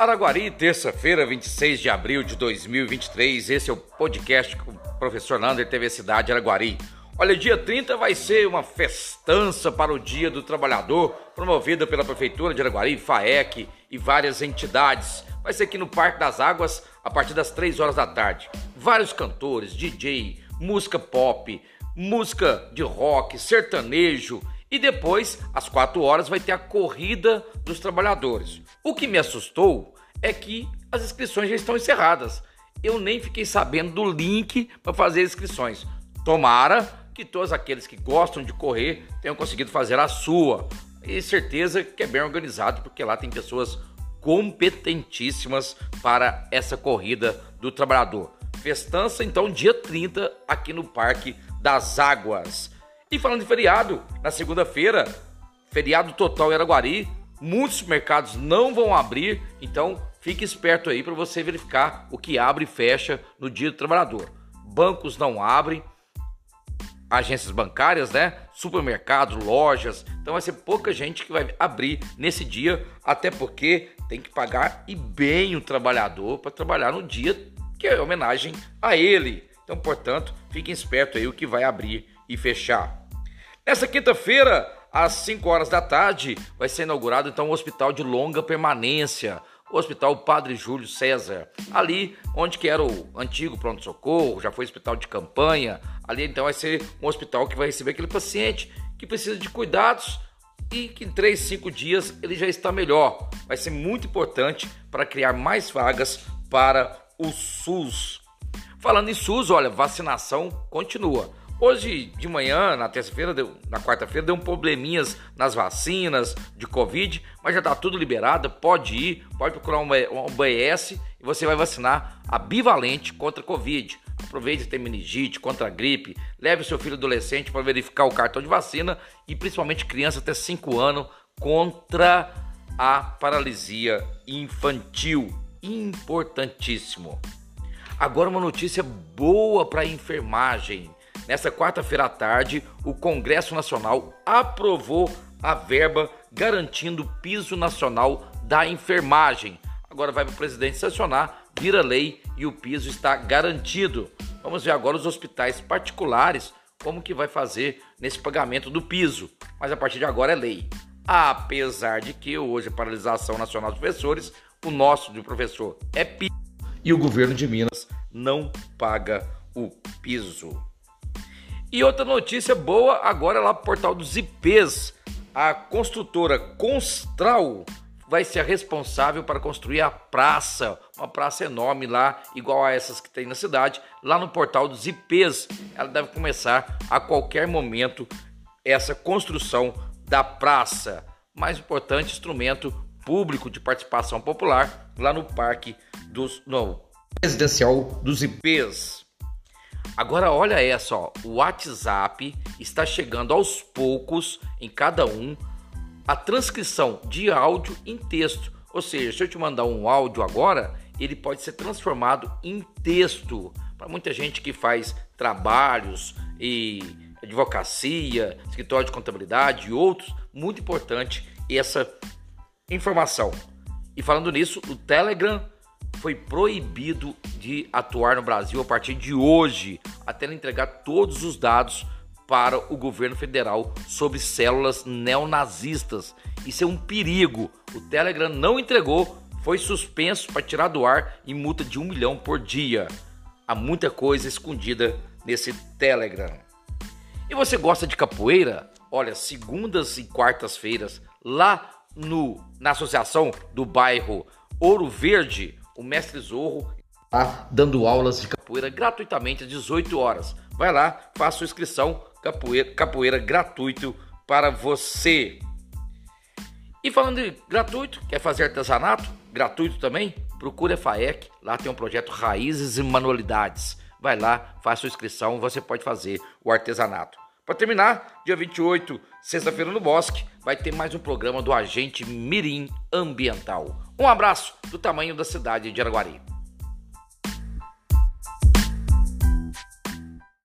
Araguari, terça-feira, 26 de abril de 2023. Esse é o podcast com o professor Lander TV Cidade Araguari. Olha, dia 30 vai ser uma festança para o Dia do Trabalhador, promovida pela Prefeitura de Araguari, FAEC e várias entidades. Vai ser aqui no Parque das Águas, a partir das 3 horas da tarde. Vários cantores, DJ, música pop, música de rock, sertanejo e depois, às 4 horas, vai ter a corrida dos trabalhadores. O que me assustou é que as inscrições já estão encerradas. Eu nem fiquei sabendo do link para fazer inscrições. Tomara que todos aqueles que gostam de correr tenham conseguido fazer a sua. E certeza que é bem organizado, porque lá tem pessoas competentíssimas para essa corrida do trabalhador. Festança, então, dia 30, aqui no Parque das Águas. E falando de feriado, na segunda-feira, feriado total em Araguari, muitos mercados não vão abrir, então fique esperto aí para você verificar o que abre e fecha no dia do trabalhador. Bancos não abrem, agências bancárias, né? Supermercados, lojas. Então vai ser pouca gente que vai abrir nesse dia, até porque tem que pagar e bem o trabalhador para trabalhar no dia que é homenagem a ele. Então, portanto, fiquem esperto aí o que vai abrir e fechar. Nessa quinta-feira, às 5 horas da tarde, vai ser inaugurado então o Hospital de Longa Permanência, o Hospital Padre Júlio César, ali onde que era o antigo pronto-socorro, já foi hospital de campanha, ali então vai ser um hospital que vai receber aquele paciente que precisa de cuidados e que em 3, 5 dias ele já está melhor. Vai ser muito importante para criar mais vagas para o SUS. Falando em SUS, olha, vacinação continua. Hoje de manhã, na terça-feira, na quarta-feira, deu um probleminhas nas vacinas de Covid, mas já está tudo liberado, pode ir, pode procurar um, um e você vai vacinar a bivalente contra Covid. Aproveite ter meningite, contra a gripe, leve seu filho adolescente para verificar o cartão de vacina e principalmente criança até 5 anos contra a paralisia infantil. Importantíssimo. Agora uma notícia boa para a enfermagem. Nessa quarta-feira à tarde, o Congresso Nacional aprovou a verba garantindo o piso nacional da enfermagem. Agora vai para o presidente sancionar, vira lei e o piso está garantido. Vamos ver agora os hospitais particulares como que vai fazer nesse pagamento do piso. Mas a partir de agora é lei. Apesar de que hoje a paralisação nacional dos professores, o nosso de professor é piso e o governo de Minas não paga o piso. E outra notícia boa agora lá pro portal dos IPs. A construtora Constral vai ser a responsável para construir a praça, uma praça enorme lá, igual a essas que tem na cidade, lá no portal dos IPs. Ela deve começar a qualquer momento essa construção da praça. Mais importante, instrumento público de participação popular lá no Parque dos no Residencial dos IPs. Agora olha essa, ó, o WhatsApp está chegando aos poucos em cada um a transcrição de áudio em texto. Ou seja, se eu te mandar um áudio agora, ele pode ser transformado em texto. Para muita gente que faz trabalhos e advocacia, escritório de contabilidade e outros, muito importante essa informação. E falando nisso, o Telegram foi proibido de atuar no Brasil a partir de hoje, até entregar todos os dados para o governo federal sobre células neonazistas. Isso é um perigo. O Telegram não entregou, foi suspenso para tirar do ar e multa de um milhão por dia. Há muita coisa escondida nesse Telegram. E você gosta de capoeira? Olha, segundas e quartas-feiras, lá no, na associação do bairro Ouro Verde, o mestre Zorro está dando aulas de capoeira gratuitamente às 18 horas. Vai lá, faça sua inscrição, capoeira, capoeira gratuito para você. E falando de gratuito, quer fazer artesanato? Gratuito também? Procure a FAEC, lá tem um projeto Raízes e Manualidades. Vai lá, faça sua inscrição, você pode fazer o artesanato. Para terminar, dia 28, sexta-feira no Bosque, vai ter mais um programa do Agente Mirim Ambiental. Um abraço do tamanho da cidade de Araguari.